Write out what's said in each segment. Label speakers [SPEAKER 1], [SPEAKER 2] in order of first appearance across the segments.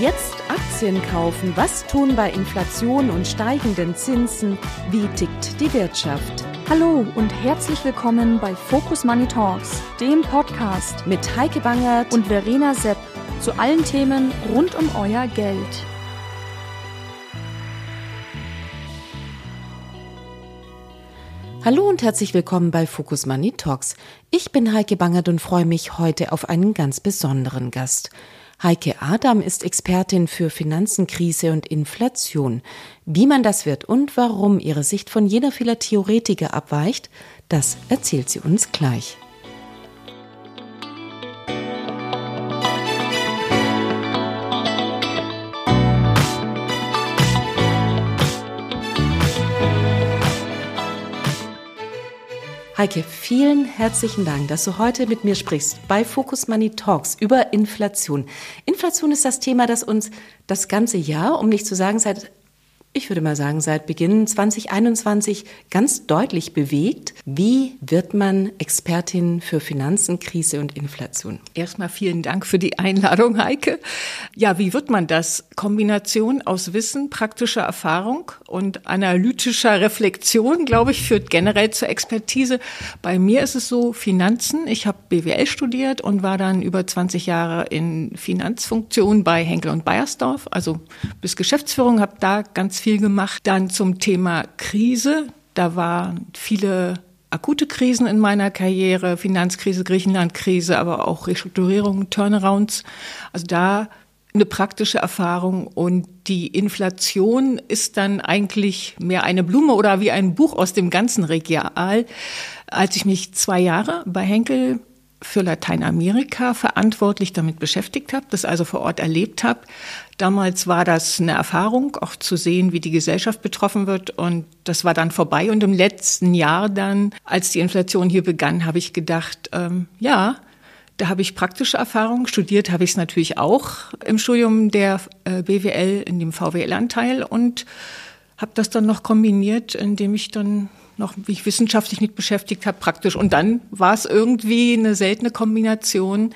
[SPEAKER 1] Jetzt Aktien kaufen. Was tun bei Inflation und steigenden Zinsen? Wie tickt die Wirtschaft?
[SPEAKER 2] Hallo und herzlich willkommen bei Focus Money Talks, dem Podcast
[SPEAKER 1] mit Heike Bangert
[SPEAKER 2] und Verena Sepp zu allen Themen rund um euer Geld.
[SPEAKER 1] Hallo und herzlich willkommen bei Focus Money Talks. Ich bin Heike Bangert und freue mich heute auf einen ganz besonderen Gast. Heike Adam ist Expertin für Finanzen, Krise und Inflation. Wie man das wird und warum ihre Sicht von jener vieler Theoretiker abweicht, das erzählt sie uns gleich. Heike, vielen herzlichen Dank, dass du heute mit mir sprichst bei Focus Money Talks über Inflation. Inflation ist das Thema, das uns das ganze Jahr, um nicht zu sagen seit ich würde mal sagen, seit Beginn 2021 ganz deutlich bewegt. Wie wird man Expertin für Finanzen, Krise und Inflation?
[SPEAKER 3] Erstmal vielen Dank für die Einladung, Heike. Ja, wie wird man das? Kombination aus Wissen, praktischer Erfahrung und analytischer Reflexion, glaube ich, führt generell zur Expertise. Bei mir ist es so, Finanzen. Ich habe BWL studiert und war dann über 20 Jahre in Finanzfunktion bei Henkel und Bayersdorf, also bis Geschäftsführung, habe da ganz viel gemacht. Dann zum Thema Krise. Da waren viele akute Krisen in meiner Karriere, Finanzkrise, Griechenlandkrise, aber auch Restrukturierungen, Turnarounds. Also da eine praktische Erfahrung und die Inflation ist dann eigentlich mehr eine Blume oder wie ein Buch aus dem ganzen Regal. Als ich mich zwei Jahre bei Henkel für Lateinamerika verantwortlich damit beschäftigt habe, das also vor Ort erlebt habe. Damals war das eine Erfahrung, auch zu sehen, wie die Gesellschaft betroffen wird. Und das war dann vorbei. Und im letzten Jahr dann, als die Inflation hier begann, habe ich gedacht, ähm, ja, da habe ich praktische Erfahrung. Studiert habe ich es natürlich auch im Studium der äh, BWL, in dem VWL-Anteil und habe das dann noch kombiniert, indem ich dann noch mich wissenschaftlich mit beschäftigt habe, praktisch. Und dann war es irgendwie eine seltene Kombination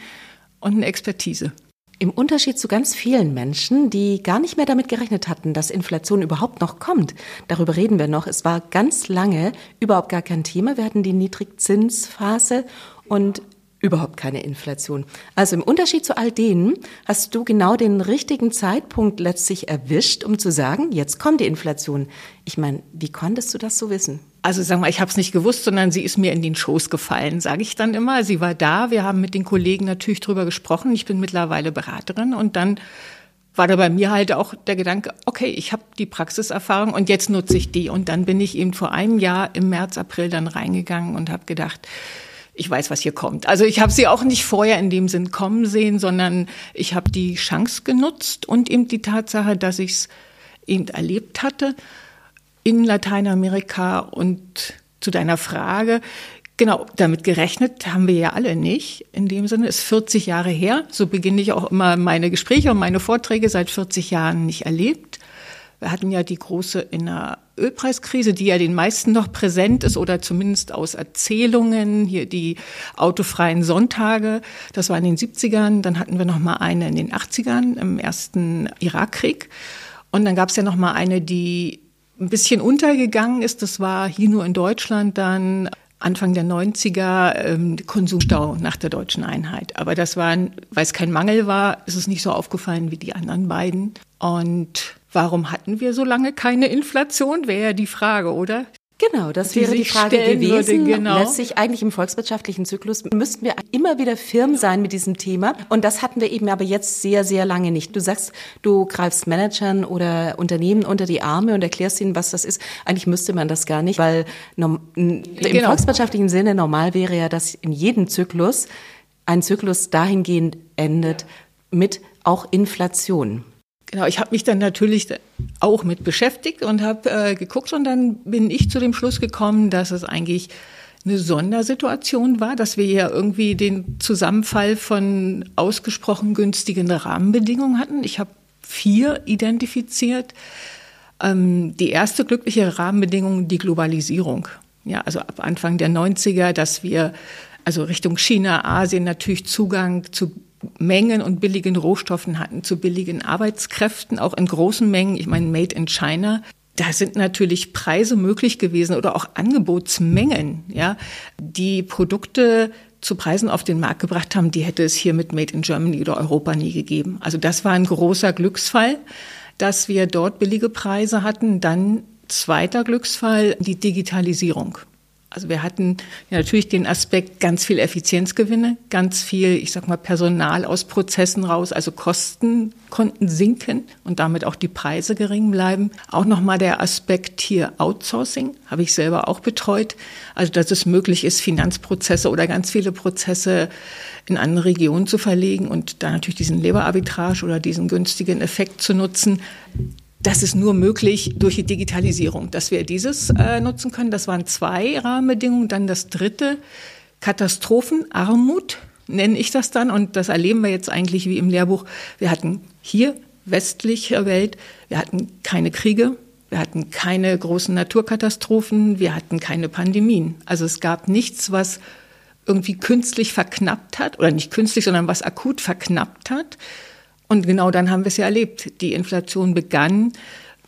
[SPEAKER 3] und eine Expertise.
[SPEAKER 1] Im Unterschied zu ganz vielen Menschen, die gar nicht mehr damit gerechnet hatten, dass Inflation überhaupt noch kommt. Darüber reden wir noch. Es war ganz lange überhaupt gar kein Thema. Wir hatten die Niedrigzinsphase und überhaupt keine Inflation. Also im Unterschied zu all denen hast du genau den richtigen Zeitpunkt letztlich erwischt, um zu sagen, jetzt kommt die Inflation. Ich meine, wie konntest du das so wissen?
[SPEAKER 3] Also sag mal, ich habe es nicht gewusst, sondern sie ist mir in den Schoß gefallen, sage ich dann immer. Sie war da, wir haben mit den Kollegen natürlich drüber gesprochen. Ich bin mittlerweile Beraterin und dann war da bei mir halt auch der Gedanke, okay, ich habe die Praxiserfahrung und jetzt nutze ich die. Und dann bin ich eben vor einem Jahr im März, April dann reingegangen und habe gedacht, ich weiß, was hier kommt. Also ich habe sie auch nicht vorher in dem Sinn kommen sehen, sondern ich habe die Chance genutzt und eben die Tatsache, dass ich es eben erlebt hatte in Lateinamerika und zu deiner Frage, Genau, damit gerechnet haben wir ja alle nicht. In dem Sinne ist 40 Jahre her. So beginne ich auch immer meine Gespräche und meine Vorträge seit 40 Jahren nicht erlebt. Wir hatten ja die große in der Ölpreiskrise, die ja den meisten noch präsent ist oder zumindest aus Erzählungen, hier die autofreien Sonntage, das war in den 70ern, dann hatten wir noch mal eine in den 80ern im ersten Irakkrieg und dann gab es ja noch mal eine, die ein bisschen untergegangen ist, das war hier nur in Deutschland dann Anfang der 90er ähm, Konsumstau nach der deutschen Einheit. Aber das war, weil es kein Mangel war, ist es nicht so aufgefallen wie die anderen beiden. Und Warum hatten wir so lange keine Inflation, wäre ja die Frage, oder?
[SPEAKER 1] Genau, das die wäre die Frage gewesen. Würde, genau. Letztlich eigentlich im volkswirtschaftlichen Zyklus müssten wir immer wieder firm sein mit diesem Thema. Und das hatten wir eben aber jetzt sehr, sehr lange nicht. Du sagst, du greifst Managern oder Unternehmen unter die Arme und erklärst ihnen, was das ist. Eigentlich müsste man das gar nicht, weil im genau. volkswirtschaftlichen Sinne normal wäre ja, dass in jedem Zyklus ein Zyklus dahingehend endet mit auch Inflation.
[SPEAKER 3] Genau, ich habe mich dann natürlich auch mit beschäftigt und habe äh, geguckt und dann bin ich zu dem Schluss gekommen, dass es eigentlich eine Sondersituation war, dass wir ja irgendwie den Zusammenfall von ausgesprochen günstigen Rahmenbedingungen hatten. Ich habe vier identifiziert. Ähm, die erste glückliche Rahmenbedingung, die Globalisierung. Ja, also ab Anfang der 90er, dass wir also Richtung China, Asien natürlich Zugang zu Mengen und billigen Rohstoffen hatten, zu billigen Arbeitskräften, auch in großen Mengen. Ich meine, Made in China. Da sind natürlich Preise möglich gewesen oder auch Angebotsmengen, ja, die Produkte zu Preisen auf den Markt gebracht haben, die hätte es hier mit Made in Germany oder Europa nie gegeben. Also das war ein großer Glücksfall, dass wir dort billige Preise hatten. Dann zweiter Glücksfall, die Digitalisierung. Also wir hatten ja natürlich den Aspekt ganz viel Effizienzgewinne, ganz viel, ich sag mal, Personal aus Prozessen raus, also Kosten konnten sinken und damit auch die Preise gering bleiben. Auch nochmal der Aspekt hier Outsourcing, habe ich selber auch betreut. Also dass es möglich ist, Finanzprozesse oder ganz viele Prozesse in andere Regionen zu verlegen und da natürlich diesen Leberarbitrage oder diesen günstigen Effekt zu nutzen das ist nur möglich durch die Digitalisierung, dass wir dieses äh, nutzen können. Das waren zwei Rahmenbedingungen. Dann das dritte, Katastrophenarmut nenne ich das dann. Und das erleben wir jetzt eigentlich wie im Lehrbuch. Wir hatten hier westlicher Welt, wir hatten keine Kriege, wir hatten keine großen Naturkatastrophen, wir hatten keine Pandemien. Also es gab nichts, was irgendwie künstlich verknappt hat, oder nicht künstlich, sondern was akut verknappt hat. Und genau dann haben wir es ja erlebt. Die Inflation begann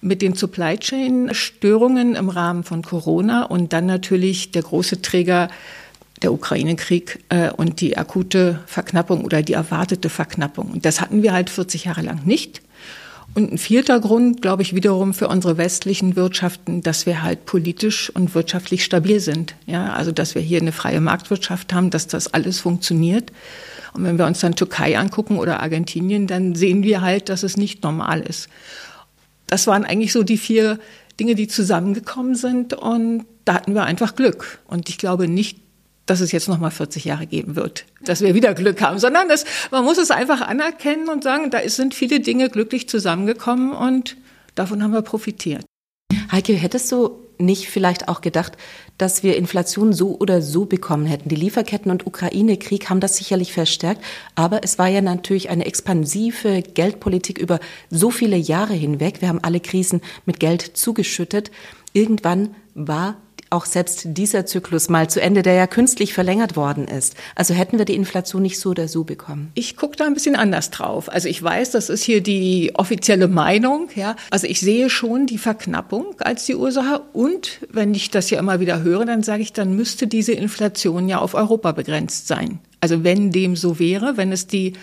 [SPEAKER 3] mit den Supply Chain Störungen im Rahmen von Corona und dann natürlich der große Träger der Ukraine-Krieg äh, und die akute Verknappung oder die erwartete Verknappung. Und das hatten wir halt 40 Jahre lang nicht. Und ein vierter Grund, glaube ich, wiederum für unsere westlichen Wirtschaften, dass wir halt politisch und wirtschaftlich stabil sind. Ja, also, dass wir hier eine freie Marktwirtschaft haben, dass das alles funktioniert. Und wenn wir uns dann Türkei angucken oder Argentinien, dann sehen wir halt, dass es nicht normal ist. Das waren eigentlich so die vier Dinge, die zusammengekommen sind und da hatten wir einfach Glück. Und ich glaube nicht, dass es jetzt nochmal 40 Jahre geben wird, dass wir wieder Glück haben, sondern das, man muss es einfach anerkennen und sagen, da sind viele Dinge glücklich zusammengekommen und davon haben wir profitiert.
[SPEAKER 1] Heike, hättest du nicht vielleicht auch gedacht, dass wir Inflation so oder so bekommen hätten. Die Lieferketten und Ukraine-Krieg haben das sicherlich verstärkt, aber es war ja natürlich eine expansive Geldpolitik über so viele Jahre hinweg. Wir haben alle Krisen mit Geld zugeschüttet. Irgendwann war auch selbst dieser Zyklus mal zu Ende, der ja künstlich verlängert worden ist. Also hätten wir die Inflation nicht so oder so bekommen.
[SPEAKER 3] Ich gucke da ein bisschen anders drauf. Also ich weiß, das ist hier die offizielle Meinung. Ja, also ich sehe schon die Verknappung als die Ursache. Und wenn ich das ja immer wieder höre, dann sage ich, dann müsste diese Inflation ja auf Europa begrenzt sein. Also wenn dem so wäre, wenn es die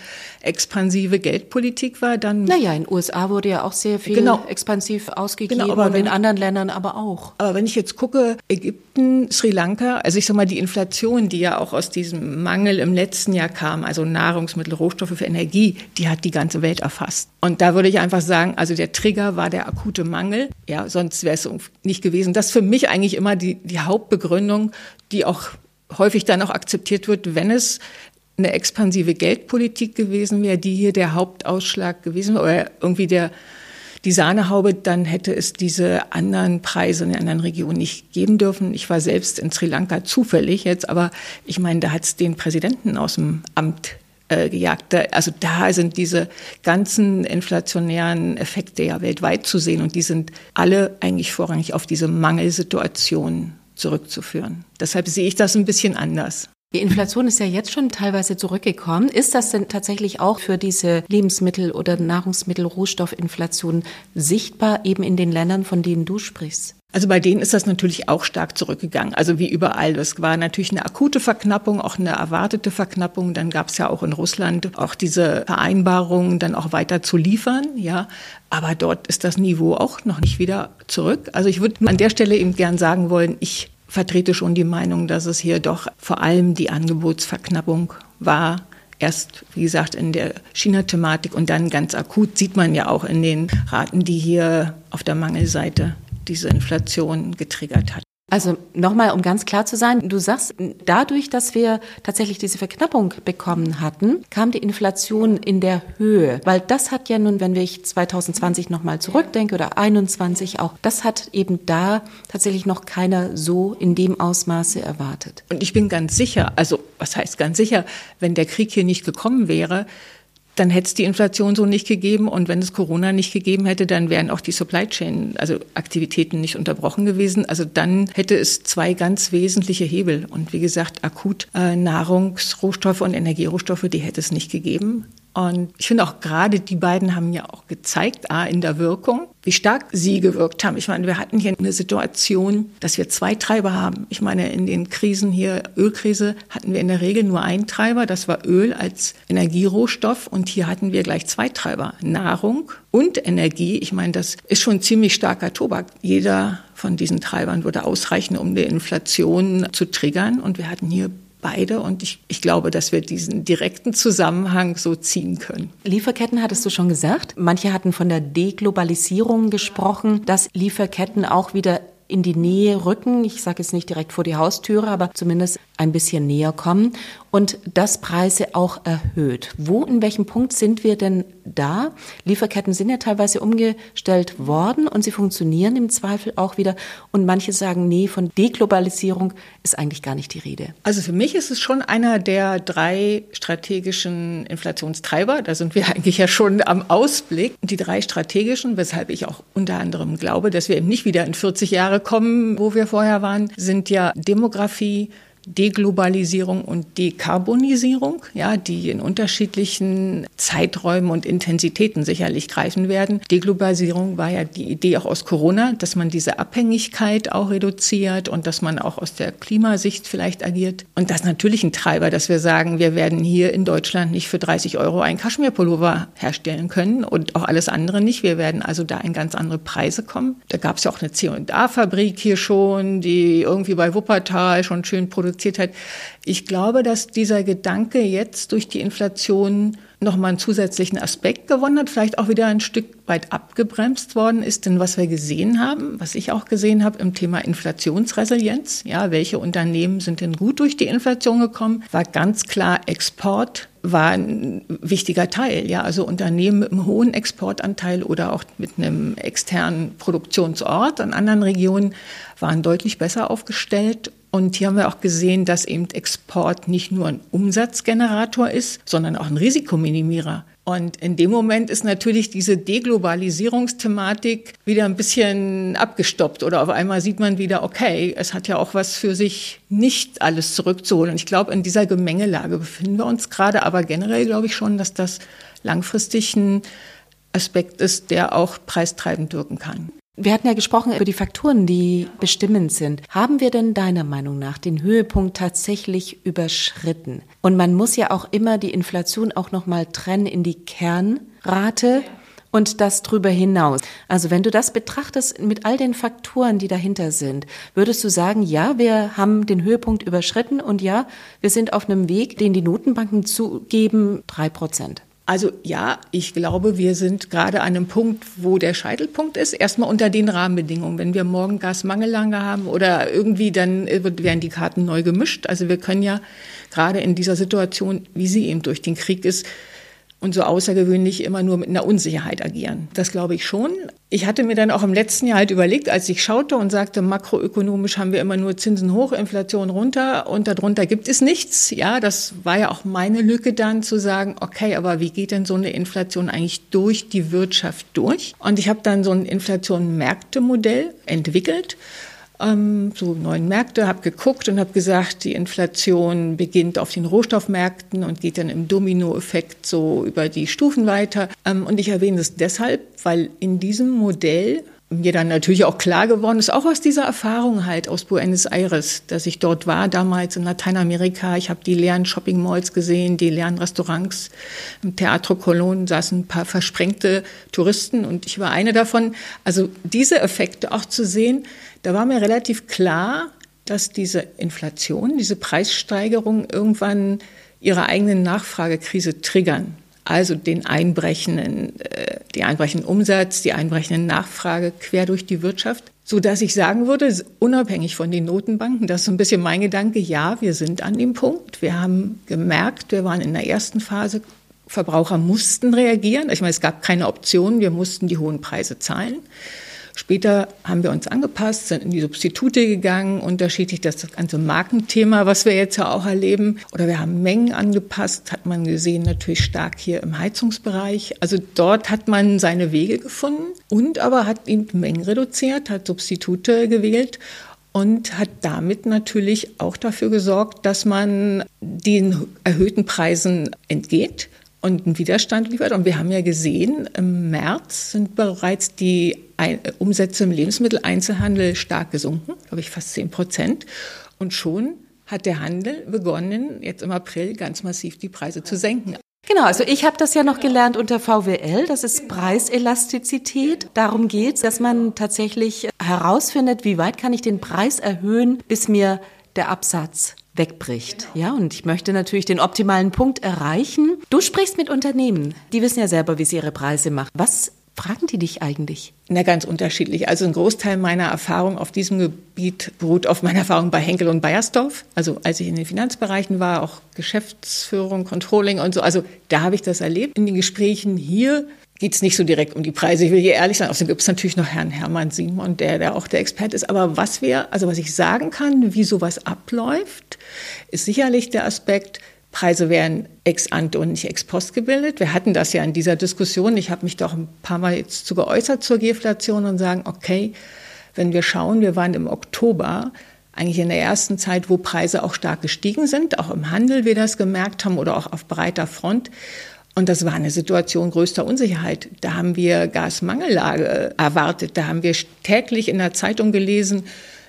[SPEAKER 3] expansive Geldpolitik war, dann.
[SPEAKER 1] Naja, in den USA wurde ja auch sehr viel genau. expansiv ausgegeben genau, aber und wenn, in anderen Ländern aber auch.
[SPEAKER 3] Aber wenn ich jetzt gucke, Ägypten, Sri Lanka, also ich sag mal, die Inflation, die ja auch aus diesem Mangel im letzten Jahr kam, also Nahrungsmittel, Rohstoffe für Energie, die hat die ganze Welt erfasst. Und da würde ich einfach sagen, also der Trigger war der akute Mangel. Ja, sonst wäre es nicht gewesen. Das ist für mich eigentlich immer die, die Hauptbegründung, die auch häufig dann auch akzeptiert wird, wenn es eine expansive Geldpolitik gewesen wäre, die hier der Hauptausschlag gewesen wäre, oder irgendwie der, die Sahnehaube, dann hätte es diese anderen Preise in den anderen Regionen nicht geben dürfen. Ich war selbst in Sri Lanka zufällig jetzt, aber ich meine, da hat es den Präsidenten aus dem Amt äh, gejagt. Also da sind diese ganzen inflationären Effekte ja weltweit zu sehen und die sind alle eigentlich vorrangig auf diese Mangelsituation zurückzuführen. Deshalb sehe ich das ein bisschen anders.
[SPEAKER 1] Die Inflation ist ja jetzt schon teilweise zurückgekommen. Ist das denn tatsächlich auch für diese Lebensmittel- oder Nahrungsmittel-Rohstoffinflation sichtbar eben in den Ländern, von denen du sprichst?
[SPEAKER 3] Also bei denen ist das natürlich auch stark zurückgegangen. Also wie überall. Das war natürlich eine akute Verknappung, auch eine erwartete Verknappung. Dann gab es ja auch in Russland auch diese Vereinbarung, dann auch weiter zu liefern. Ja, aber dort ist das Niveau auch noch nicht wieder zurück. Also ich würde an der Stelle eben gern sagen wollen, ich vertrete schon die Meinung, dass es hier doch vor allem die Angebotsverknappung war. Erst, wie gesagt, in der China-Thematik und dann ganz akut sieht man ja auch in den Raten, die hier auf der Mangelseite diese Inflation getriggert hat.
[SPEAKER 1] Also nochmal, um ganz klar zu sein, du sagst, dadurch, dass wir tatsächlich diese Verknappung bekommen hatten, kam die Inflation in der Höhe. Weil das hat ja nun, wenn ich 2020 nochmal zurückdenke oder 21 auch, das hat eben da tatsächlich noch keiner so in dem Ausmaße erwartet.
[SPEAKER 3] Und ich bin ganz sicher, also was heißt ganz sicher, wenn der Krieg hier nicht gekommen wäre, dann hätte es die Inflation so nicht gegeben. Und wenn es Corona nicht gegeben hätte, dann wären auch die Supply Chain, also Aktivitäten nicht unterbrochen gewesen. Also dann hätte es zwei ganz wesentliche Hebel. Und wie gesagt, akut äh, Nahrungsrohstoffe und Energierohstoffe, die hätte es nicht gegeben. Und ich finde auch gerade die beiden haben ja auch gezeigt, A, in der Wirkung, wie stark sie gewirkt haben. Ich meine, wir hatten hier eine Situation, dass wir zwei Treiber haben. Ich meine, in den Krisen hier, Ölkrise, hatten wir in der Regel nur einen Treiber, das war Öl als Energierohstoff. Und hier hatten wir gleich zwei Treiber, Nahrung und Energie. Ich meine, das ist schon ziemlich starker Tobak. Jeder von diesen Treibern würde ausreichen, um die Inflation zu triggern. Und wir hatten hier beide. Und ich, ich glaube, dass wir diesen direkten Zusammenhang so ziehen können.
[SPEAKER 1] Lieferketten hattest du schon gesagt. Manche hatten von der Deglobalisierung gesprochen, dass Lieferketten auch wieder in die Nähe rücken. Ich sage jetzt nicht direkt vor die Haustüre, aber zumindest ein bisschen näher kommen und das Preise auch erhöht. Wo, in welchem Punkt sind wir denn da? Lieferketten sind ja teilweise umgestellt worden und sie funktionieren im Zweifel auch wieder. Und manche sagen, nee, von Deglobalisierung ist eigentlich gar nicht die Rede.
[SPEAKER 3] Also für mich ist es schon einer der drei strategischen Inflationstreiber. Da sind wir eigentlich ja schon am Ausblick. Die drei strategischen, weshalb ich auch unter anderem glaube, dass wir eben nicht wieder in 40 Jahre kommen, wo wir vorher waren, sind ja Demografie, Deglobalisierung und Dekarbonisierung, ja, die in unterschiedlichen Zeiträumen und Intensitäten sicherlich greifen werden. Deglobalisierung war ja die Idee auch aus Corona, dass man diese Abhängigkeit auch reduziert und dass man auch aus der Klimasicht vielleicht agiert. Und das ist natürlich ein Treiber, dass wir sagen, wir werden hier in Deutschland nicht für 30 Euro einen Kaschmirpullover herstellen können und auch alles andere nicht. Wir werden also da in ganz andere Preise kommen. Da gab es ja auch eine C&A-Fabrik hier schon, die irgendwie bei Wuppertal schon schön produziert produziert hat. Ich glaube, dass dieser Gedanke jetzt durch die Inflation nochmal einen zusätzlichen Aspekt gewonnen hat, vielleicht auch wieder ein Stück weit abgebremst worden ist. Denn was wir gesehen haben, was ich auch gesehen habe im Thema Inflationsresilienz, ja, welche Unternehmen sind denn gut durch die Inflation gekommen, war ganz klar Export war ein wichtiger Teil. Ja, also Unternehmen mit einem hohen Exportanteil oder auch mit einem externen Produktionsort an anderen Regionen waren deutlich besser aufgestellt und hier haben wir auch gesehen, dass eben Export nicht nur ein Umsatzgenerator ist, sondern auch ein Risikominimierer. Und in dem Moment ist natürlich diese Deglobalisierungsthematik wieder ein bisschen abgestoppt oder auf einmal sieht man wieder, okay, es hat ja auch was für sich, nicht alles zurückzuholen. Und ich glaube, in dieser Gemengelage befinden wir uns gerade, aber generell glaube ich schon, dass das langfristig ein Aspekt ist, der auch preistreibend wirken kann.
[SPEAKER 1] Wir hatten ja gesprochen über die Faktoren, die bestimmend sind. Haben wir denn deiner Meinung nach den Höhepunkt tatsächlich überschritten? Und man muss ja auch immer die Inflation auch noch mal trennen in die Kernrate und das drüber hinaus. Also wenn du das betrachtest mit all den Faktoren, die dahinter sind, würdest du sagen, ja, wir haben den Höhepunkt überschritten und ja, wir sind auf einem Weg, den die Notenbanken zugeben, drei Prozent.
[SPEAKER 3] Also ja, ich glaube, wir sind gerade an einem Punkt, wo der Scheitelpunkt ist. Erstmal unter den Rahmenbedingungen. Wenn wir morgen Gasmangellage haben oder irgendwie, dann werden die Karten neu gemischt. Also wir können ja gerade in dieser Situation, wie sie eben durch den Krieg ist, und so außergewöhnlich immer nur mit einer Unsicherheit agieren. Das glaube ich schon. Ich hatte mir dann auch im letzten Jahr halt überlegt, als ich schaute und sagte, makroökonomisch haben wir immer nur Zinsen hoch, Inflation runter und darunter gibt es nichts. Ja, das war ja auch meine Lücke dann zu sagen, okay, aber wie geht denn so eine Inflation eigentlich durch die Wirtschaft durch? Und ich habe dann so ein Inflation-Märkte-Modell entwickelt ähm, so neuen Märkte, habe geguckt und habe gesagt, die Inflation beginnt auf den Rohstoffmärkten und geht dann im Dominoeffekt so über die Stufen weiter. Ähm, und ich erwähne das deshalb, weil in diesem Modell mir dann natürlich auch klar geworden ist, auch aus dieser Erfahrung halt aus Buenos Aires, dass ich dort war, damals in Lateinamerika. Ich habe die leeren Shopping Malls gesehen, die leeren Restaurants. Im Teatro Colón saßen ein paar versprengte Touristen und ich war eine davon. Also diese Effekte auch zu sehen, da war mir relativ klar, dass diese Inflation, diese Preissteigerung irgendwann ihre eigene Nachfragekrise triggern. Also den einbrechenden, äh, die einbrechenden Umsatz, die einbrechenden Nachfrage quer durch die Wirtschaft. So dass ich sagen würde, unabhängig von den Notenbanken, das ist so ein bisschen mein Gedanke, ja, wir sind an dem Punkt. Wir haben gemerkt, wir waren in der ersten Phase, Verbraucher mussten reagieren. Ich meine, es gab keine Option, wir mussten die hohen Preise zahlen. Später haben wir uns angepasst, sind in die Substitute gegangen, unterschiedlich das ganze Markenthema, was wir jetzt ja auch erleben. Oder wir haben Mengen angepasst, hat man gesehen, natürlich stark hier im Heizungsbereich. Also dort hat man seine Wege gefunden und aber hat eben Mengen reduziert, hat Substitute gewählt und hat damit natürlich auch dafür gesorgt, dass man den erhöhten Preisen entgeht und einen Widerstand liefert. Und wir haben ja gesehen, im März sind bereits die Umsätze im Lebensmitteleinzelhandel stark gesunken, glaube ich fast 10 Prozent. Und schon hat der Handel begonnen, jetzt im April ganz massiv die Preise zu senken.
[SPEAKER 1] Genau, also ich habe das ja noch gelernt unter VWL, das ist Preiselastizität. Darum geht es, dass man tatsächlich herausfindet, wie weit kann ich den Preis erhöhen, bis mir der Absatz wegbricht. Ja, und ich möchte natürlich den optimalen Punkt erreichen. Du sprichst mit Unternehmen, die wissen ja selber, wie sie ihre Preise machen. Was fragen die dich eigentlich?
[SPEAKER 3] Na, ganz unterschiedlich. Also ein Großteil meiner Erfahrung auf diesem Gebiet beruht auf meiner Erfahrung bei Henkel und Bayersdorf. Also als ich in den Finanzbereichen war, auch Geschäftsführung, Controlling und so. Also da habe ich das erlebt. In den Gesprächen hier geht es nicht so direkt um die Preise. Ich will hier ehrlich sein. Außerdem gibt es natürlich noch Herrn Hermann Simon, der, der auch der Experte ist. Aber was wir, also was ich sagen kann, wie sowas abläuft, ist sicherlich der Aspekt, Preise werden ex ante und nicht ex post gebildet. Wir hatten das ja in dieser Diskussion. Ich habe mich doch ein paar Mal jetzt zu geäußert zur Geflation und sagen, okay, wenn wir schauen, wir waren im Oktober eigentlich in der ersten Zeit, wo Preise auch stark gestiegen sind, auch im Handel wir das gemerkt haben oder auch auf breiter Front. Und das war eine Situation größter Unsicherheit. Da haben wir Gasmangellage erwartet. Da haben wir täglich in der Zeitung gelesen,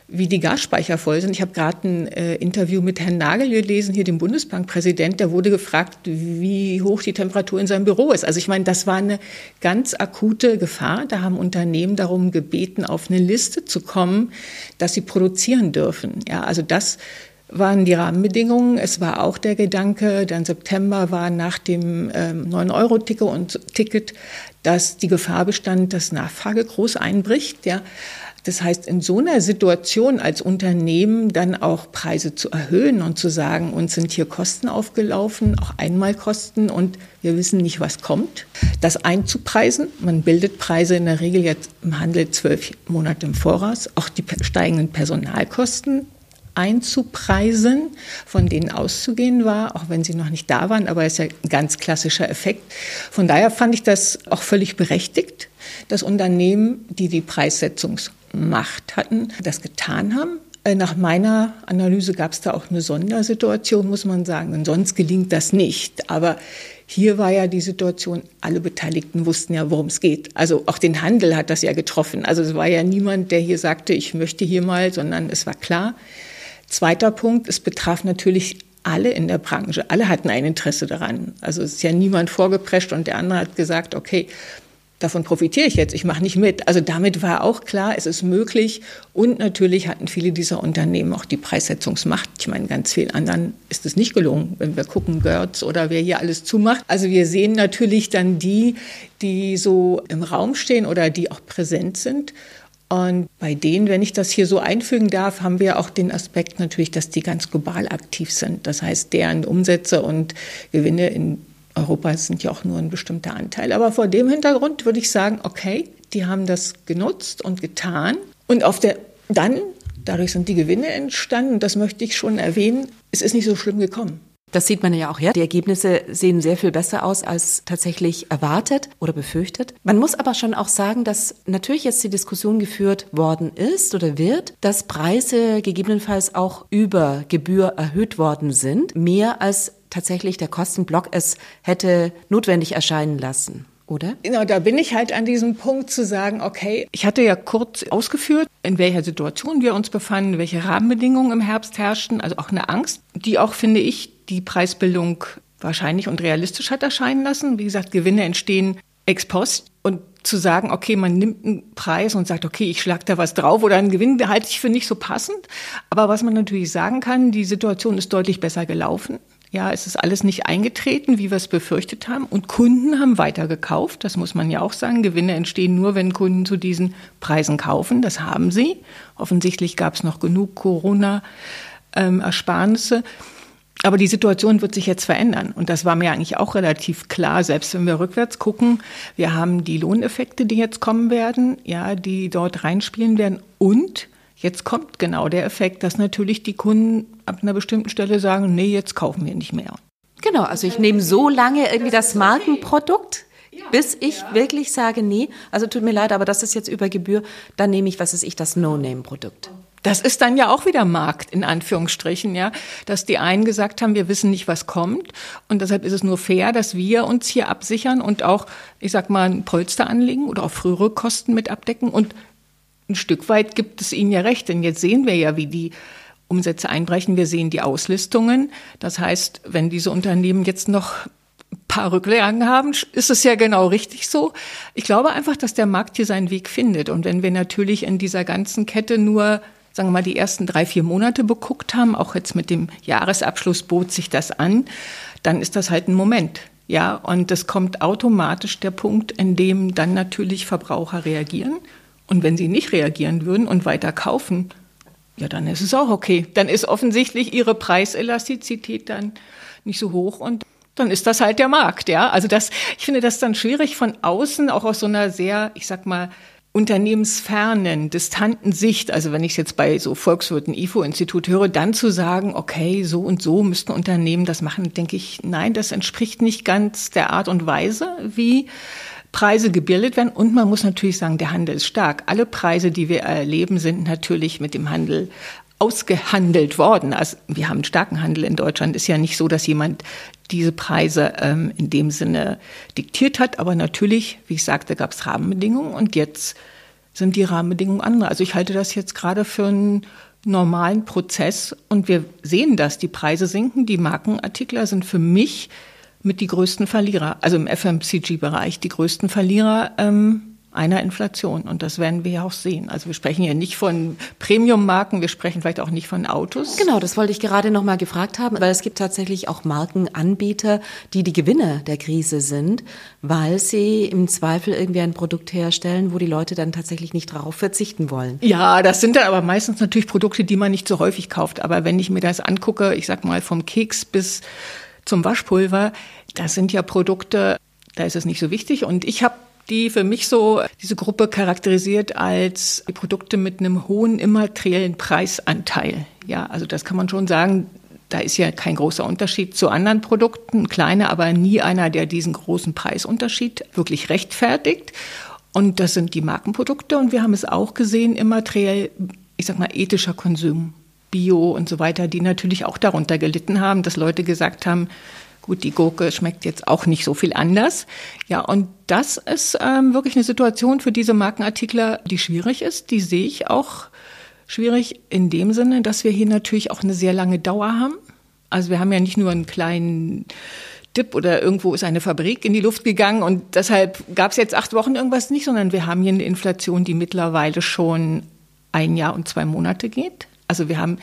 [SPEAKER 3] wie die Gasspeicher voll sind. Ich habe gerade ein äh, Interview mit Herrn Nagel gelesen, hier dem Bundesbankpräsident, der wurde gefragt, wie hoch die Temperatur in seinem Büro ist. Also ich meine, das war eine ganz akute Gefahr. Da haben Unternehmen darum gebeten, auf eine Liste zu kommen, dass sie produzieren dürfen. Ja, also das waren die Rahmenbedingungen. Es war auch der Gedanke, dann September war nach dem ähm, 9-Euro-Ticket, dass die Gefahr bestand, dass Nachfrage groß einbricht. Ja. Das heißt, in so einer Situation als Unternehmen dann auch Preise zu erhöhen und zu sagen, uns sind hier Kosten aufgelaufen, auch Einmalkosten und wir wissen nicht, was kommt. Das einzupreisen, man bildet Preise in der Regel jetzt im Handel zwölf Monate im Voraus, auch die steigenden Personalkosten einzupreisen, von denen auszugehen war, auch wenn sie noch nicht da waren, aber es ist ja ein ganz klassischer Effekt. Von daher fand ich das auch völlig berechtigt, dass Unternehmen, die die Preissetzungsmacht hatten, das getan haben. Äh, nach meiner Analyse gab es da auch eine Sondersituation, muss man sagen, denn sonst gelingt das nicht. Aber hier war ja die Situation, alle Beteiligten wussten ja, worum es geht. Also auch den Handel hat das ja getroffen. Also es war ja niemand, der hier sagte, ich möchte hier mal, sondern es war klar, Zweiter Punkt, es betraf natürlich alle in der Branche. Alle hatten ein Interesse daran. Also es ist ja niemand vorgeprescht und der andere hat gesagt, okay, davon profitiere ich jetzt, ich mache nicht mit. Also damit war auch klar, es ist möglich. Und natürlich hatten viele dieser Unternehmen auch die Preissetzungsmacht. Ich meine, ganz vielen anderen ist es nicht gelungen, wenn wir gucken, Gertz oder wer hier alles zumacht. Also wir sehen natürlich dann die, die so im Raum stehen oder die auch präsent sind. Und bei denen, wenn ich das hier so einfügen darf, haben wir auch den Aspekt natürlich, dass die ganz global aktiv sind. Das heißt, deren Umsätze und Gewinne in Europa sind ja auch nur ein bestimmter Anteil. Aber vor dem Hintergrund würde ich sagen, okay, die haben das genutzt und getan. Und auf der, dann, dadurch sind die Gewinne entstanden. Das möchte ich schon erwähnen. Es ist nicht so schlimm gekommen.
[SPEAKER 1] Das sieht man ja auch her. Die Ergebnisse sehen sehr viel besser aus als tatsächlich erwartet oder befürchtet. Man muss aber schon auch sagen, dass natürlich jetzt die Diskussion geführt worden ist oder wird, dass Preise gegebenenfalls auch über Gebühr erhöht worden sind, mehr als tatsächlich der Kostenblock es hätte notwendig erscheinen lassen oder?
[SPEAKER 3] Genau, da bin ich halt an diesem Punkt zu sagen, okay, ich hatte ja kurz ausgeführt, in welcher Situation wir uns befanden, welche Rahmenbedingungen im Herbst herrschten, also auch eine Angst, die auch, finde ich, die Preisbildung wahrscheinlich und realistisch hat erscheinen lassen. Wie gesagt, Gewinne entstehen ex post und zu sagen, okay, man nimmt einen Preis und sagt, okay, ich schlag da was drauf oder einen Gewinn, halte ich für nicht so passend. Aber was man natürlich sagen kann, die Situation ist deutlich besser gelaufen. Ja, es ist alles nicht eingetreten, wie wir es befürchtet haben. Und Kunden haben weiter gekauft. Das muss man ja auch sagen. Gewinne entstehen nur, wenn Kunden zu diesen Preisen kaufen. Das haben sie. Offensichtlich gab es noch genug Corona-Ersparnisse. Aber die Situation wird sich jetzt verändern. Und das war mir eigentlich auch relativ klar, selbst wenn wir rückwärts gucken. Wir haben die Lohneffekte, die jetzt kommen werden, ja, die dort reinspielen werden. Und jetzt kommt genau der Effekt, dass natürlich die Kunden ab einer bestimmten Stelle sagen, nee, jetzt kaufen wir nicht mehr.
[SPEAKER 1] Genau, also ich nehme so lange irgendwie das Markenprodukt, bis ich wirklich sage, nee, also tut mir leid, aber das ist jetzt über Gebühr, dann nehme ich, was ist ich, das No-Name-Produkt.
[SPEAKER 3] Das ist dann ja auch wieder Markt, in Anführungsstrichen, ja. Dass die einen gesagt haben, wir wissen nicht, was kommt. Und deshalb ist es nur fair, dass wir uns hier absichern und auch, ich sag mal, ein Polster anlegen oder auch frühere Kosten mit abdecken. Und ein Stück weit gibt es ihnen ja recht, denn jetzt sehen wir ja, wie die Umsätze einbrechen. Wir sehen die Auslistungen. Das heißt, wenn diese Unternehmen jetzt noch ein paar Rücklagen haben, ist es ja genau richtig so. Ich glaube einfach, dass der Markt hier seinen Weg findet. Und wenn wir natürlich in dieser ganzen Kette nur sagen wir mal, die ersten drei, vier Monate beguckt haben, auch jetzt mit dem Jahresabschluss bot sich das an, dann ist das halt ein Moment. Ja, und es kommt automatisch der Punkt, in dem dann natürlich Verbraucher reagieren. Und wenn sie nicht reagieren würden und weiter kaufen, ja, dann ist es auch okay. Dann ist offensichtlich ihre Preiselastizität dann nicht so hoch und dann ist das halt der Markt, ja. Also das, ich finde das dann schwierig von außen, auch aus so einer sehr, ich sag mal, unternehmensfernen, distanten Sicht, also wenn ich es jetzt bei so Volkswirten IFO-Institut höre, dann zu sagen, okay, so und so müssten Unternehmen das machen, denke ich, nein, das entspricht nicht ganz der Art und Weise, wie Preise gebildet werden. Und man muss natürlich sagen, der Handel ist stark. Alle Preise, die wir erleben, sind natürlich mit dem Handel ausgehandelt worden. Also wir haben einen starken Handel in Deutschland. Ist ja nicht so, dass jemand diese Preise ähm, in dem Sinne diktiert hat. Aber natürlich, wie ich sagte, gab es Rahmenbedingungen und jetzt sind die Rahmenbedingungen andere. Also ich halte das jetzt gerade für einen normalen Prozess und wir sehen das. Die Preise sinken. Die Markenartikler sind für mich mit die größten Verlierer, also im FMCG-Bereich die größten Verlierer. Ähm, einer Inflation. Und das werden wir ja auch sehen. Also wir sprechen ja nicht von Premium-Marken, wir sprechen vielleicht auch nicht von Autos.
[SPEAKER 1] Genau, das wollte ich gerade noch mal gefragt haben, weil es gibt tatsächlich auch Markenanbieter, die die Gewinner der Krise sind, weil sie im Zweifel irgendwie ein Produkt herstellen, wo die Leute dann tatsächlich nicht darauf verzichten wollen.
[SPEAKER 3] Ja, das sind dann aber meistens natürlich Produkte, die man nicht so häufig kauft. Aber wenn ich mir das angucke, ich sag mal vom Keks bis zum Waschpulver, das sind ja Produkte, da ist es nicht so wichtig. Und ich habe die für mich so diese Gruppe charakterisiert als Produkte mit einem hohen immateriellen Preisanteil. Ja, also das kann man schon sagen. Da ist ja kein großer Unterschied zu anderen Produkten, kleiner, aber nie einer, der diesen großen Preisunterschied wirklich rechtfertigt. Und das sind die Markenprodukte. Und wir haben es auch gesehen, immateriell, ich sag mal, ethischer Konsum, Bio und so weiter, die natürlich auch darunter gelitten haben, dass Leute gesagt haben, Gut, die Gurke schmeckt jetzt auch nicht so viel anders. Ja, und das ist ähm, wirklich eine Situation für diese Markenartikler, die schwierig ist. Die sehe ich auch schwierig in dem Sinne, dass wir hier natürlich auch eine sehr lange Dauer haben. Also wir haben ja nicht nur einen kleinen Dip oder irgendwo ist eine Fabrik in die Luft gegangen und deshalb gab es jetzt acht Wochen irgendwas nicht, sondern wir haben hier eine Inflation, die mittlerweile schon ein Jahr und zwei Monate geht. Also wir haben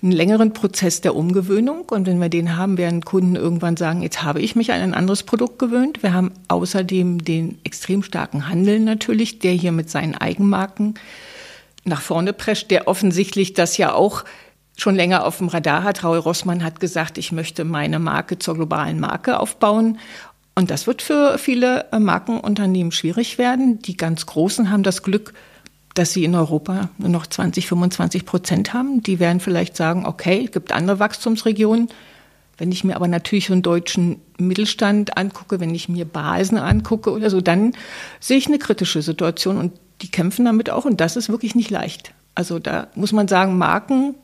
[SPEAKER 3] einen längeren Prozess der Umgewöhnung und wenn wir den haben, werden Kunden irgendwann sagen, jetzt habe ich mich an ein anderes Produkt gewöhnt. Wir haben außerdem den extrem starken Handel natürlich, der hier mit seinen Eigenmarken nach vorne prescht, der offensichtlich das ja auch schon länger auf dem Radar hat. Raul Rossmann hat gesagt, ich möchte meine Marke zur globalen Marke aufbauen. Und das wird für viele Markenunternehmen schwierig werden. Die ganz Großen haben das Glück, dass sie in Europa nur noch 20, 25 Prozent haben. Die werden vielleicht sagen, okay, es gibt andere Wachstumsregionen. Wenn ich mir aber natürlich einen deutschen Mittelstand angucke, wenn ich mir Basen angucke oder so, dann sehe ich eine kritische Situation und die kämpfen damit auch und das ist wirklich nicht leicht. Also da muss man sagen, Marken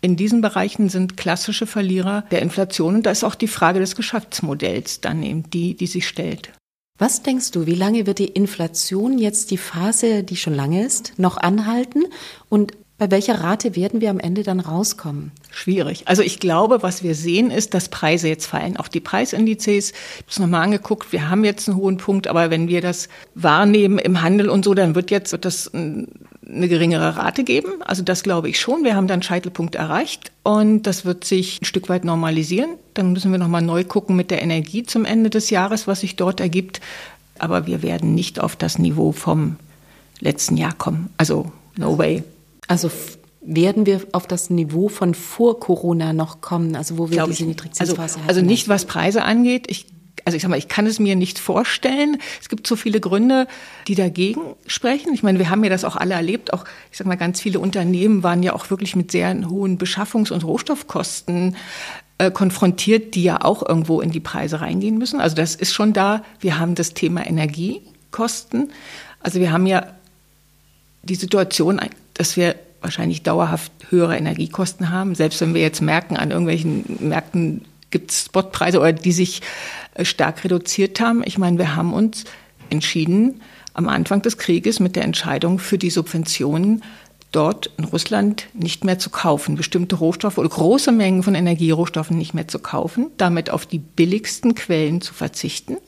[SPEAKER 3] in diesen Bereichen sind klassische Verlierer der Inflation und da ist auch die Frage des Geschäftsmodells dann eben die, die sich stellt.
[SPEAKER 1] Was denkst du, wie lange wird die Inflation jetzt die Phase, die schon lange ist, noch anhalten? Und bei welcher Rate werden wir am Ende dann rauskommen?
[SPEAKER 3] Schwierig. Also ich glaube, was wir sehen, ist, dass Preise jetzt fallen. Auch die Preisindizes, ich habe es nochmal angeguckt, wir haben jetzt einen hohen Punkt, aber wenn wir das wahrnehmen im Handel und so, dann wird jetzt wird das eine geringere Rate geben. Also das glaube ich schon. Wir haben dann Scheitelpunkt erreicht und das wird sich ein Stück weit normalisieren. Dann müssen wir nochmal neu gucken mit der Energie zum Ende des Jahres, was sich dort ergibt. Aber wir werden nicht auf das Niveau vom letzten Jahr kommen. Also no way.
[SPEAKER 1] Also werden wir auf das Niveau von vor Corona noch kommen, also wo wir Glaube diese
[SPEAKER 3] Niedrigzinsphase also, haben? Also nicht, was Preise angeht. Ich also ich sag mal, ich kann es mir nicht vorstellen. Es gibt so viele Gründe, die dagegen sprechen. Ich meine, wir haben ja das auch alle erlebt. Auch, ich sag mal, ganz viele Unternehmen waren ja auch wirklich mit sehr hohen Beschaffungs- und Rohstoffkosten äh, konfrontiert, die ja auch irgendwo in die Preise reingehen müssen. Also das ist schon da. Wir haben das Thema Energiekosten. Also wir haben ja die Situation, dass wir wahrscheinlich dauerhaft höhere Energiekosten haben. Selbst wenn wir jetzt merken, an irgendwelchen Märkten gibt es Spotpreise oder die sich äh, stark reduziert haben. Ich meine, wir haben uns entschieden, am Anfang des Krieges mit der Entscheidung für die Subventionen dort in Russland nicht mehr zu kaufen, bestimmte Rohstoffe oder große Mengen von Energierohstoffen nicht mehr zu kaufen, damit auf die billigsten Quellen zu verzichten.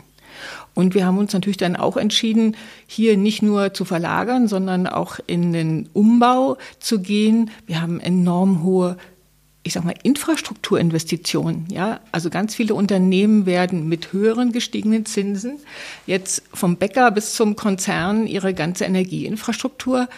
[SPEAKER 3] Und wir haben uns natürlich dann auch entschieden, hier nicht nur zu verlagern, sondern auch in den Umbau zu gehen. Wir haben enorm hohe ich sag mal, Infrastrukturinvestitionen. Ja, also ganz viele Unternehmen werden mit höheren gestiegenen Zinsen jetzt vom Bäcker bis zum Konzern ihre ganze Energieinfrastruktur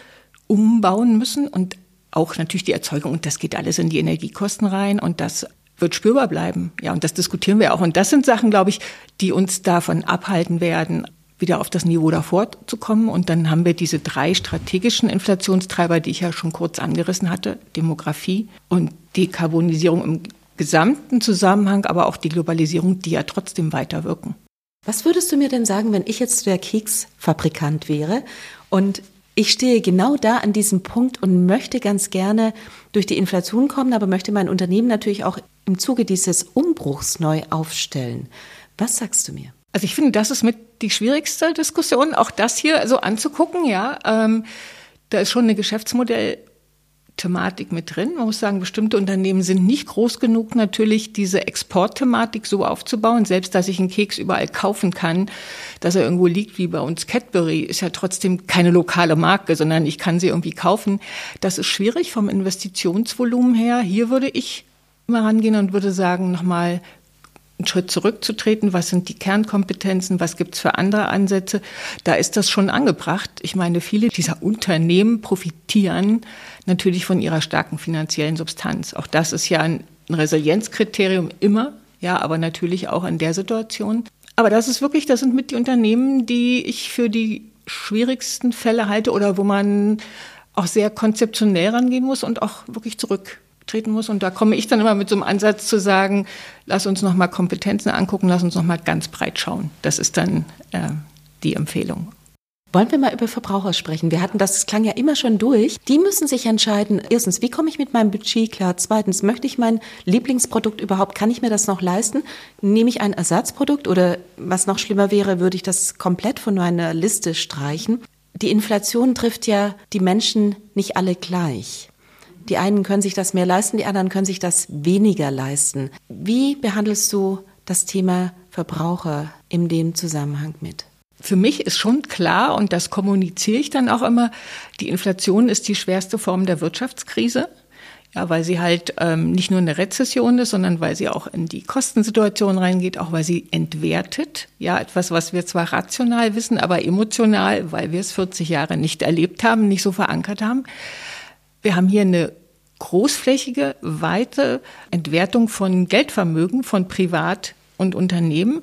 [SPEAKER 3] umbauen müssen und auch natürlich die Erzeugung. Und das geht alles in die Energiekosten rein und das wird spürbar bleiben. Ja, und das diskutieren wir auch. Und das sind Sachen, glaube ich, die uns davon abhalten werden, wieder auf das Niveau davor zu kommen. Und dann haben wir diese drei strategischen Inflationstreiber, die ich ja schon kurz angerissen hatte, Demografie und Dekarbonisierung im gesamten Zusammenhang, aber auch die Globalisierung, die ja trotzdem weiterwirken.
[SPEAKER 1] Was würdest du mir denn sagen, wenn ich jetzt der Keksfabrikant wäre und ich stehe genau da an diesem Punkt und möchte ganz gerne durch die Inflation kommen, aber möchte mein Unternehmen natürlich auch im Zuge dieses Umbruchs neu aufstellen. Was sagst du mir?
[SPEAKER 3] Also ich finde, das ist mit die schwierigste Diskussion, auch das hier so anzugucken, ja. Ähm, da ist schon eine Geschäftsmodell Thematik mit drin. Man muss sagen, bestimmte Unternehmen sind nicht groß genug, natürlich diese Exportthematik so aufzubauen. Selbst, dass ich einen Keks überall kaufen kann, dass er irgendwo liegt, wie bei uns Cadbury, ist ja trotzdem keine lokale Marke, sondern ich kann sie irgendwie kaufen. Das ist schwierig vom Investitionsvolumen her. Hier würde ich mal rangehen und würde sagen, nochmal einen Schritt zurückzutreten, was sind die Kernkompetenzen, was gibt's für andere Ansätze, da ist das schon angebracht. Ich meine, viele dieser Unternehmen profitieren natürlich von ihrer starken finanziellen Substanz. Auch das ist ja ein Resilienzkriterium immer, ja, aber natürlich auch in der Situation. Aber das ist wirklich, das sind mit die Unternehmen, die ich für die schwierigsten Fälle halte oder wo man auch sehr konzeptionell rangehen muss und auch wirklich zurück treten muss. Und da komme ich dann immer mit so einem Ansatz zu sagen, lass uns nochmal Kompetenzen angucken, lass uns nochmal ganz breit schauen. Das ist dann äh, die Empfehlung.
[SPEAKER 1] Wollen wir mal über Verbraucher sprechen? Wir hatten das, das klang ja immer schon durch. Die müssen sich entscheiden, erstens, wie komme ich mit meinem Budget klar? Zweitens, möchte ich mein Lieblingsprodukt überhaupt, kann ich mir das noch leisten? Nehme ich ein Ersatzprodukt oder was noch schlimmer wäre, würde ich das komplett von meiner Liste streichen? Die Inflation trifft ja die Menschen nicht alle gleich. Die einen können sich das mehr leisten, die anderen können sich das weniger leisten. Wie behandelst du das Thema Verbraucher in dem Zusammenhang mit?
[SPEAKER 3] Für mich ist schon klar, und das kommuniziere ich dann auch immer, die Inflation ist die schwerste Form der Wirtschaftskrise. Ja, weil sie halt ähm, nicht nur eine Rezession ist, sondern weil sie auch in die Kostensituation reingeht, auch weil sie entwertet. Ja, etwas, was wir zwar rational wissen, aber emotional, weil wir es 40 Jahre nicht erlebt haben, nicht so verankert haben. Wir haben hier eine großflächige, weite Entwertung von Geldvermögen von Privat und Unternehmen.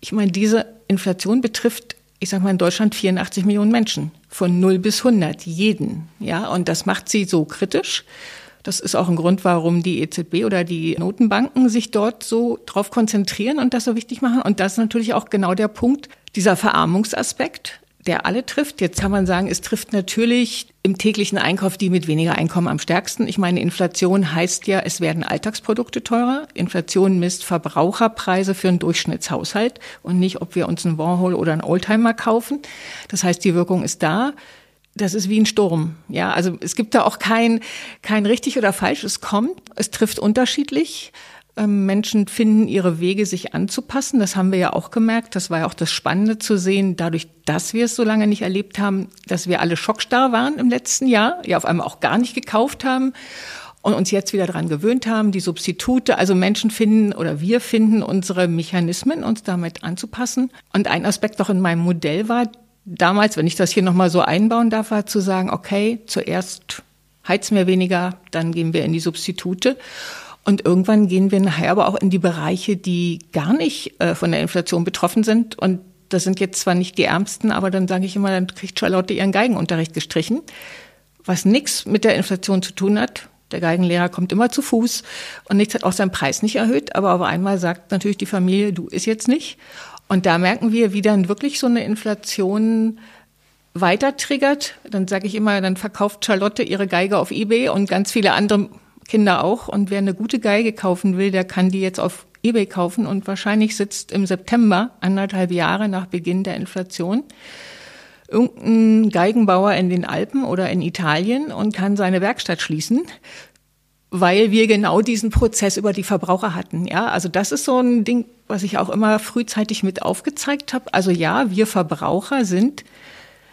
[SPEAKER 3] Ich meine, diese Inflation betrifft, ich sage mal in Deutschland 84 Millionen Menschen von 0 bis 100 jeden, ja, und das macht sie so kritisch. Das ist auch ein Grund, warum die EZB oder die Notenbanken sich dort so drauf konzentrieren und das so wichtig machen. Und das ist natürlich auch genau der Punkt, dieser Verarmungsaspekt der alle trifft. Jetzt kann man sagen, es trifft natürlich im täglichen Einkauf die mit weniger Einkommen am stärksten. Ich meine, Inflation heißt ja, es werden Alltagsprodukte teurer. Inflation misst Verbraucherpreise für einen Durchschnittshaushalt und nicht, ob wir uns einen Warhol oder einen Oldtimer kaufen. Das heißt, die Wirkung ist da. Das ist wie ein Sturm. Ja, also es gibt da auch kein, kein richtig oder falsch. Es kommt, es trifft unterschiedlich. Ähm, Menschen finden ihre Wege, sich anzupassen. Das haben wir ja auch gemerkt. Das war ja auch das Spannende zu sehen, dadurch, dass wir es so lange nicht erlebt haben, dass wir alle schockstarr waren im letzten Jahr, ja auf einmal auch gar nicht gekauft haben und uns jetzt wieder daran gewöhnt haben, die Substitute, also Menschen finden oder wir finden unsere Mechanismen, uns damit anzupassen. Und ein Aspekt auch in meinem Modell war damals, wenn ich das hier nochmal so einbauen darf, war zu sagen, okay, zuerst heizen wir weniger, dann gehen wir in die Substitute. Und irgendwann gehen wir nachher aber auch in die Bereiche, die gar nicht äh, von der Inflation betroffen sind. Und das sind jetzt zwar nicht die Ärmsten, aber dann sage ich immer, dann kriegt Charlotte ihren Geigenunterricht gestrichen, was nichts mit der Inflation zu tun hat. Der Geigenlehrer kommt immer zu Fuß und nichts hat auch seinen Preis nicht erhöht. Aber auf einmal sagt natürlich die Familie, du ist jetzt nicht. Und da merken wir, wie dann wirklich so eine Inflation weiter triggert. Dann sage ich immer, dann verkauft Charlotte ihre Geige auf eBay und ganz viele andere Kinder auch. Und wer eine gute Geige kaufen will, der kann die jetzt auf eBay kaufen und wahrscheinlich sitzt im September, anderthalb Jahre nach Beginn der Inflation, irgendein Geigenbauer in den Alpen oder in Italien und kann seine Werkstatt schließen, weil wir genau diesen Prozess über die Verbraucher hatten. Ja, also das ist so ein Ding, was ich auch immer frühzeitig mit aufgezeigt habe. Also ja, wir Verbraucher sind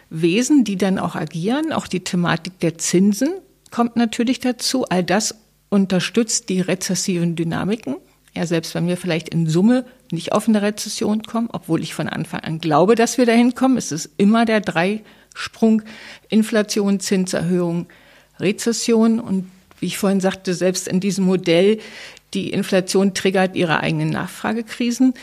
[SPEAKER 3] Wesen, die dann auch agieren. Auch die Thematik der Zinsen kommt natürlich dazu. All das unterstützt die rezessiven Dynamiken. Ja, selbst wenn wir vielleicht in Summe nicht auf eine Rezession kommen, obwohl ich von Anfang an glaube, dass wir dahin kommen, ist es immer der Dreisprung Inflation, Zinserhöhung, Rezession. Und wie ich vorhin sagte, selbst in diesem Modell, die Inflation triggert ihre eigenen Nachfragekrisen,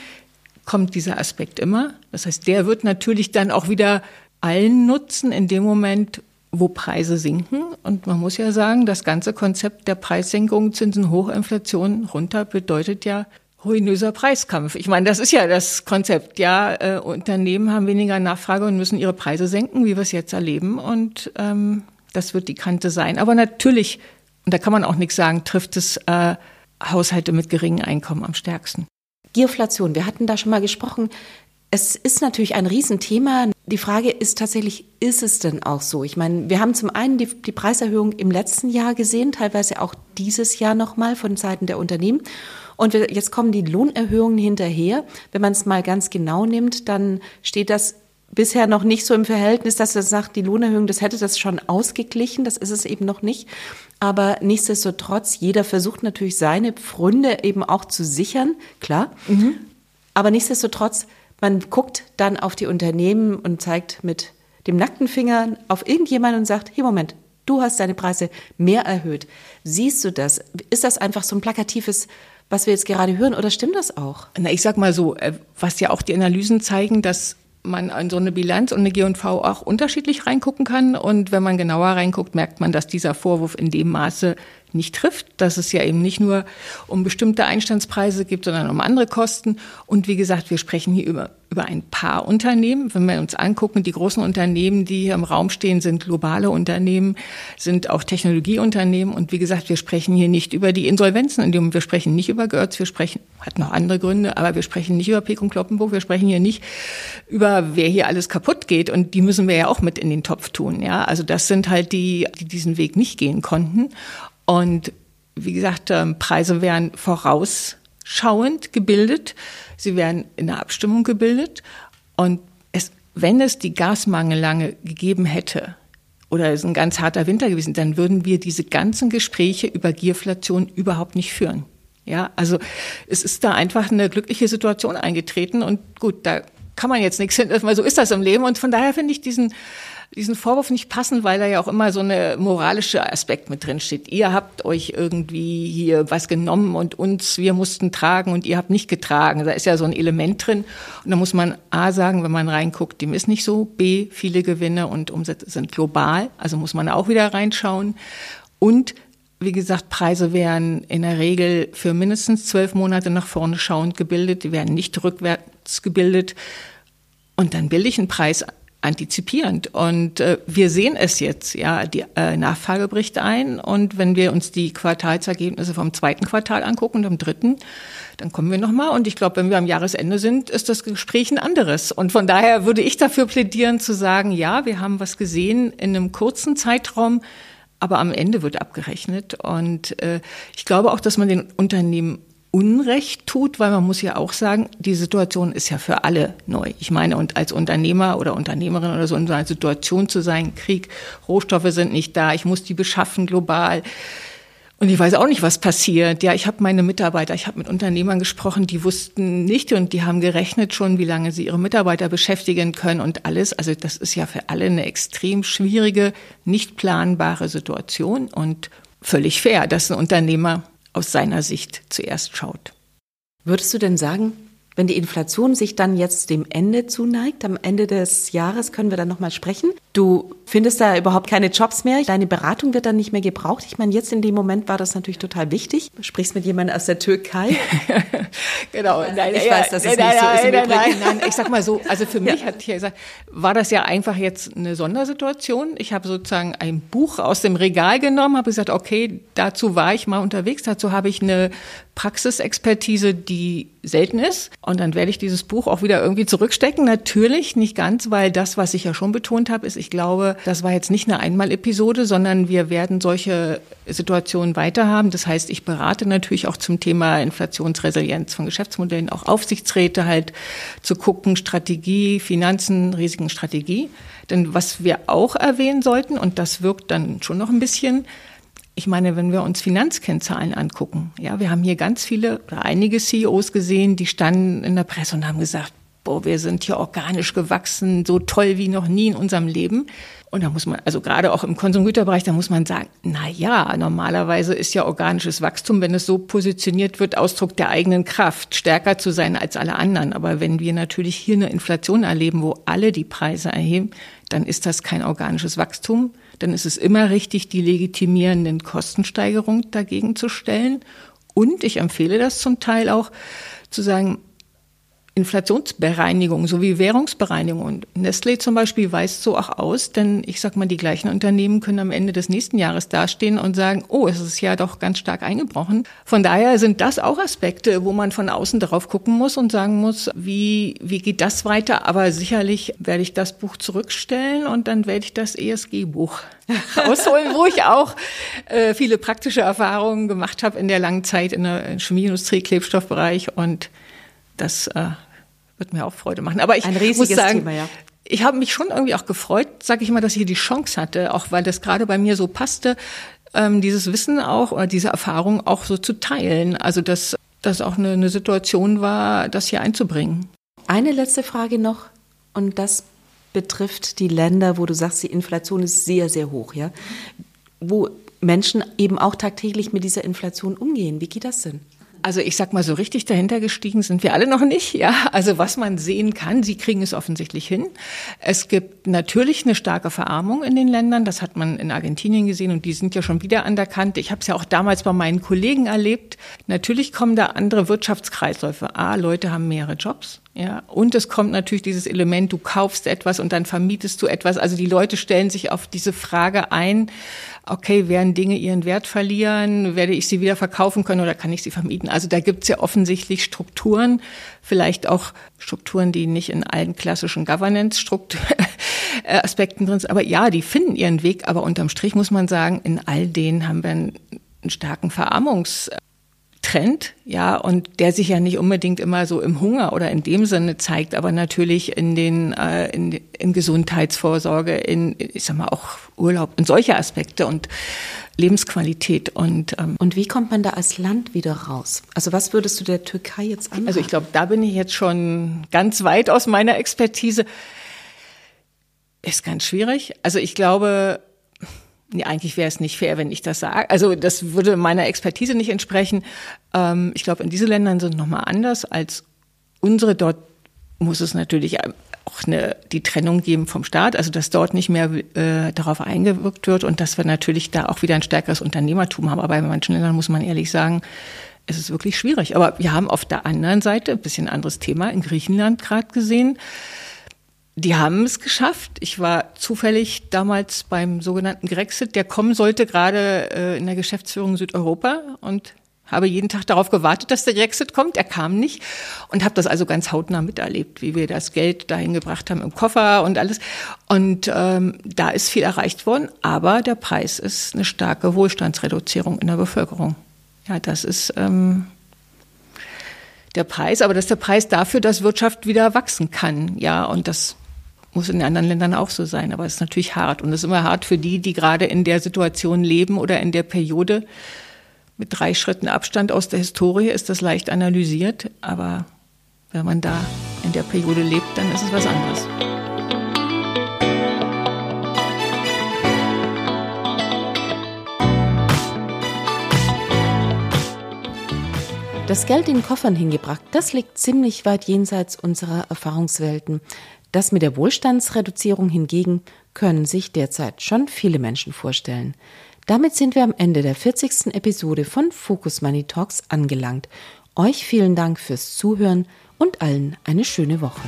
[SPEAKER 3] kommt dieser Aspekt immer. Das heißt, der wird natürlich dann auch wieder allen nutzen in dem Moment, wo Preise sinken. Und man muss ja sagen, das ganze Konzept der Preissenkung, Zinsen hoch, Inflation runter bedeutet ja ruinöser Preiskampf. Ich meine, das ist ja das Konzept. Ja, äh, Unternehmen haben weniger Nachfrage und müssen ihre Preise senken, wie wir es jetzt erleben. Und ähm, das wird die Kante sein. Aber natürlich, und da kann man auch nichts sagen, trifft es äh, Haushalte mit geringen Einkommen am stärksten.
[SPEAKER 1] Gierflation, wir hatten da schon mal gesprochen. Es ist natürlich ein Riesenthema. Die Frage ist tatsächlich, ist es denn auch so? Ich meine, wir haben zum einen die, die Preiserhöhung im letzten Jahr gesehen, teilweise auch dieses Jahr nochmal von Seiten der Unternehmen. Und wir, jetzt kommen die Lohnerhöhungen hinterher. Wenn man es mal ganz genau nimmt, dann steht das bisher noch nicht so im Verhältnis, dass er sagt, die Lohnerhöhung, das hätte das schon ausgeglichen. Das ist es eben noch nicht. Aber nichtsdestotrotz, jeder versucht natürlich seine Pfründe eben auch zu sichern, klar. Mhm. Aber nichtsdestotrotz, man guckt dann auf die Unternehmen und zeigt mit dem nackten Finger auf irgendjemanden und sagt, hey Moment, du hast deine Preise mehr erhöht. Siehst du das? Ist das einfach so ein plakatives, was wir jetzt gerade hören, oder stimmt das auch?
[SPEAKER 3] Na, ich sag mal so, äh, was ja auch die Analysen zeigen, dass man an so eine Bilanz und eine G&V auch unterschiedlich reingucken kann. Und wenn man genauer reinguckt, merkt man, dass dieser Vorwurf in dem Maße nicht trifft, dass es ja eben nicht nur um bestimmte Einstandspreise gibt, sondern um andere Kosten. Und wie gesagt, wir sprechen hier über, über ein paar Unternehmen. Wenn wir uns angucken, die großen Unternehmen, die hier im Raum stehen, sind globale Unternehmen, sind auch Technologieunternehmen. Und wie gesagt, wir sprechen hier nicht über die Insolvenzen, wir sprechen nicht über Götz, wir sprechen, hat noch andere Gründe, aber wir sprechen nicht über Pek und Kloppenburg, wir sprechen hier nicht über, wer hier alles kaputt geht. Und die müssen wir ja auch mit in den Topf tun. Ja, also das sind halt die, die diesen Weg nicht gehen konnten. Und wie gesagt, ähm, Preise werden vorausschauend gebildet. Sie werden in der Abstimmung gebildet. Und es, wenn es die Gasmangellange gegeben hätte, oder es ist ein ganz harter Winter gewesen, dann würden wir diese ganzen Gespräche über Gierflation überhaupt nicht führen. Ja, also es ist da einfach eine glückliche Situation eingetreten und gut, da kann man jetzt nichts hin, weil so ist das im Leben und von daher finde ich diesen diesen Vorwurf nicht passen, weil da ja auch immer so eine moralische Aspekt mit drin steht. Ihr habt euch irgendwie hier was genommen und uns, wir mussten tragen und ihr habt nicht getragen. Da ist ja so ein Element drin. Und da muss man A sagen, wenn man reinguckt, dem ist nicht so. B, viele Gewinne und Umsätze sind global. Also muss man auch wieder reinschauen. Und wie gesagt, Preise werden in der Regel für mindestens zwölf Monate nach vorne schauend gebildet. Die werden nicht rückwärts gebildet. Und dann bilde ich einen Preis antizipierend. Und äh, wir sehen es jetzt, ja, die äh, Nachfrage bricht ein. Und wenn wir uns die Quartalsergebnisse vom zweiten Quartal angucken und vom dritten, dann kommen wir nochmal. Und ich glaube, wenn wir am Jahresende sind, ist das Gespräch ein anderes. Und von daher würde ich dafür plädieren zu sagen, ja, wir haben was gesehen in einem kurzen Zeitraum, aber am Ende wird abgerechnet. Und äh, ich glaube auch, dass man den Unternehmen Unrecht tut, weil man muss ja auch sagen, die Situation ist ja für alle neu. Ich meine, und als Unternehmer oder Unternehmerin oder so in so einer Situation zu sein, Krieg, Rohstoffe sind nicht da, ich muss die beschaffen global. Und ich weiß auch nicht, was passiert. Ja, ich habe meine Mitarbeiter, ich habe mit Unternehmern gesprochen, die wussten nicht und die haben gerechnet schon, wie lange sie ihre Mitarbeiter beschäftigen können und alles. Also das ist ja für alle eine extrem schwierige, nicht planbare Situation und völlig fair, dass ein Unternehmer aus seiner Sicht zuerst schaut.
[SPEAKER 1] Würdest du denn sagen, wenn die Inflation sich dann jetzt dem Ende zuneigt, am Ende des Jahres können wir dann nochmal sprechen. Du findest da überhaupt keine Jobs mehr. Deine Beratung wird dann nicht mehr gebraucht. Ich meine, jetzt in dem Moment war das natürlich total wichtig. Du sprichst mit jemandem aus der Türkei.
[SPEAKER 3] genau. Nein, ich ja, weiß, dass es nein, nicht nein, so ist. Nein, nein, nein, ich sag mal so, also für mich ja. hat hier gesagt, war das ja einfach jetzt eine Sondersituation. Ich habe sozusagen ein Buch aus dem Regal genommen, habe gesagt, okay, dazu war ich mal unterwegs. Dazu habe ich eine Praxisexpertise, die selten ist. Und dann werde ich dieses Buch auch wieder irgendwie zurückstecken. Natürlich nicht ganz, weil das, was ich ja schon betont habe, ist, ich glaube, das war jetzt nicht eine Einmal-Episode, sondern wir werden solche Situationen weiter haben. Das heißt, ich berate natürlich auch zum Thema Inflationsresilienz von Geschäftsmodellen, auch Aufsichtsräte halt zu gucken, Strategie, Finanzen, Risiken, Strategie. Denn was wir auch erwähnen sollten, und das wirkt dann schon noch ein bisschen, ich meine, wenn wir uns Finanzkennzahlen angucken, ja, wir haben hier ganz viele oder einige CEOs gesehen, die standen in der Presse und haben gesagt, boah, wir sind hier organisch gewachsen, so toll wie noch nie in unserem Leben. Und da muss man, also gerade auch im Konsumgüterbereich, da muss man sagen, na ja, normalerweise ist ja organisches Wachstum, wenn es so positioniert wird, Ausdruck der eigenen Kraft, stärker zu sein als alle anderen. Aber wenn wir natürlich hier eine Inflation erleben, wo alle die Preise erheben, dann ist das kein organisches Wachstum. Dann ist es immer richtig, die legitimierenden Kostensteigerungen dagegen zu stellen. Und ich empfehle das zum Teil auch, zu sagen, Inflationsbereinigung sowie Währungsbereinigung. Und Nestlé zum Beispiel weist so auch aus, denn ich sag mal, die gleichen Unternehmen können am Ende des nächsten Jahres dastehen und sagen, oh, es ist ja doch ganz stark eingebrochen. Von daher sind das auch Aspekte, wo man von außen drauf gucken muss und sagen muss, wie, wie geht das weiter? Aber sicherlich werde ich das Buch zurückstellen und dann werde ich das ESG-Buch ausholen, wo ich auch äh, viele praktische Erfahrungen gemacht habe in der langen Zeit in der Chemieindustrie, Klebstoffbereich und das äh, wird mir auch Freude machen. Aber ich muss sagen, Thema, ja. ich habe mich schon irgendwie auch gefreut, sage ich mal, dass ich die Chance hatte, auch weil das gerade bei mir so passte, ähm, dieses Wissen auch oder diese Erfahrung auch so zu teilen. Also dass das auch eine, eine Situation war, das hier einzubringen.
[SPEAKER 1] Eine letzte Frage noch und das betrifft die Länder, wo du sagst, die Inflation ist sehr, sehr hoch, ja, wo Menschen eben auch tagtäglich mit dieser Inflation umgehen. Wie geht das denn?
[SPEAKER 3] Also ich sag mal, so richtig dahinter gestiegen sind wir alle noch nicht. Ja, also was man sehen kann, sie kriegen es offensichtlich hin. Es gibt natürlich eine starke Verarmung in den Ländern. Das hat man in Argentinien gesehen und die sind ja schon wieder an der Kante. Ich habe es ja auch damals bei meinen Kollegen erlebt. Natürlich kommen da andere Wirtschaftskreisläufe. A, Leute haben mehrere Jobs. Ja, und es kommt natürlich dieses Element, du kaufst etwas und dann vermietest du etwas. Also die Leute stellen sich auf diese Frage ein, okay, werden Dinge ihren Wert verlieren, werde ich sie wieder verkaufen können oder kann ich sie vermieten? Also da gibt's ja offensichtlich Strukturen, vielleicht auch Strukturen, die nicht in allen klassischen Governance-Aspekten drin sind. Aber ja, die finden ihren Weg, aber unterm Strich muss man sagen, in all denen haben wir einen starken Verarmungs- Trend, ja, und der sich ja nicht unbedingt immer so im Hunger oder in dem Sinne zeigt, aber natürlich in den äh, in, in Gesundheitsvorsorge, in ich sag mal auch Urlaub, in solche Aspekte und Lebensqualität und
[SPEAKER 1] ähm, und wie kommt man da als Land wieder raus? Also was würdest du der Türkei jetzt
[SPEAKER 3] anraten? Also ich glaube, da bin ich jetzt schon ganz weit aus meiner Expertise. Ist ganz schwierig. Also ich glaube, Nee, eigentlich wäre es nicht fair, wenn ich das sage. Also das würde meiner Expertise nicht entsprechen. Ähm, ich glaube, in diese Ländern sind nochmal anders als unsere. Dort muss es natürlich auch eine, die Trennung geben vom Staat, also dass dort nicht mehr äh, darauf eingewirkt wird und dass wir natürlich da auch wieder ein stärkeres Unternehmertum haben. Aber bei manchen Ländern muss man ehrlich sagen, es ist wirklich schwierig. Aber wir haben auf der anderen Seite ein bisschen anderes Thema in Griechenland gerade gesehen die haben es geschafft. Ich war zufällig damals beim sogenannten Grexit, der kommen sollte, gerade äh, in der Geschäftsführung Südeuropa und habe jeden Tag darauf gewartet, dass der Grexit kommt. Er kam nicht und habe das also ganz hautnah miterlebt, wie wir das Geld dahin gebracht haben im Koffer und alles. Und ähm, da ist viel erreicht worden, aber der Preis ist eine starke Wohlstandsreduzierung in der Bevölkerung. Ja, das ist ähm, der Preis, aber das ist der Preis dafür, dass Wirtschaft wieder wachsen kann. Ja, und das muss in anderen Ländern auch so sein, aber es ist natürlich hart. Und es ist immer hart für die, die gerade in der Situation leben oder in der Periode, Mit drei Schritten Abstand aus der Historie ist das leicht analysiert, aber wenn man da in der Periode lebt, dann ist es was anderes.
[SPEAKER 1] Das Geld in Koffern hingebracht, das liegt ziemlich weit jenseits unserer Erfahrungswelten. Das mit der Wohlstandsreduzierung hingegen können sich derzeit schon viele Menschen vorstellen. Damit sind wir am Ende der 40. Episode von Focus Money Talks angelangt. Euch vielen Dank fürs Zuhören und allen eine schöne Woche.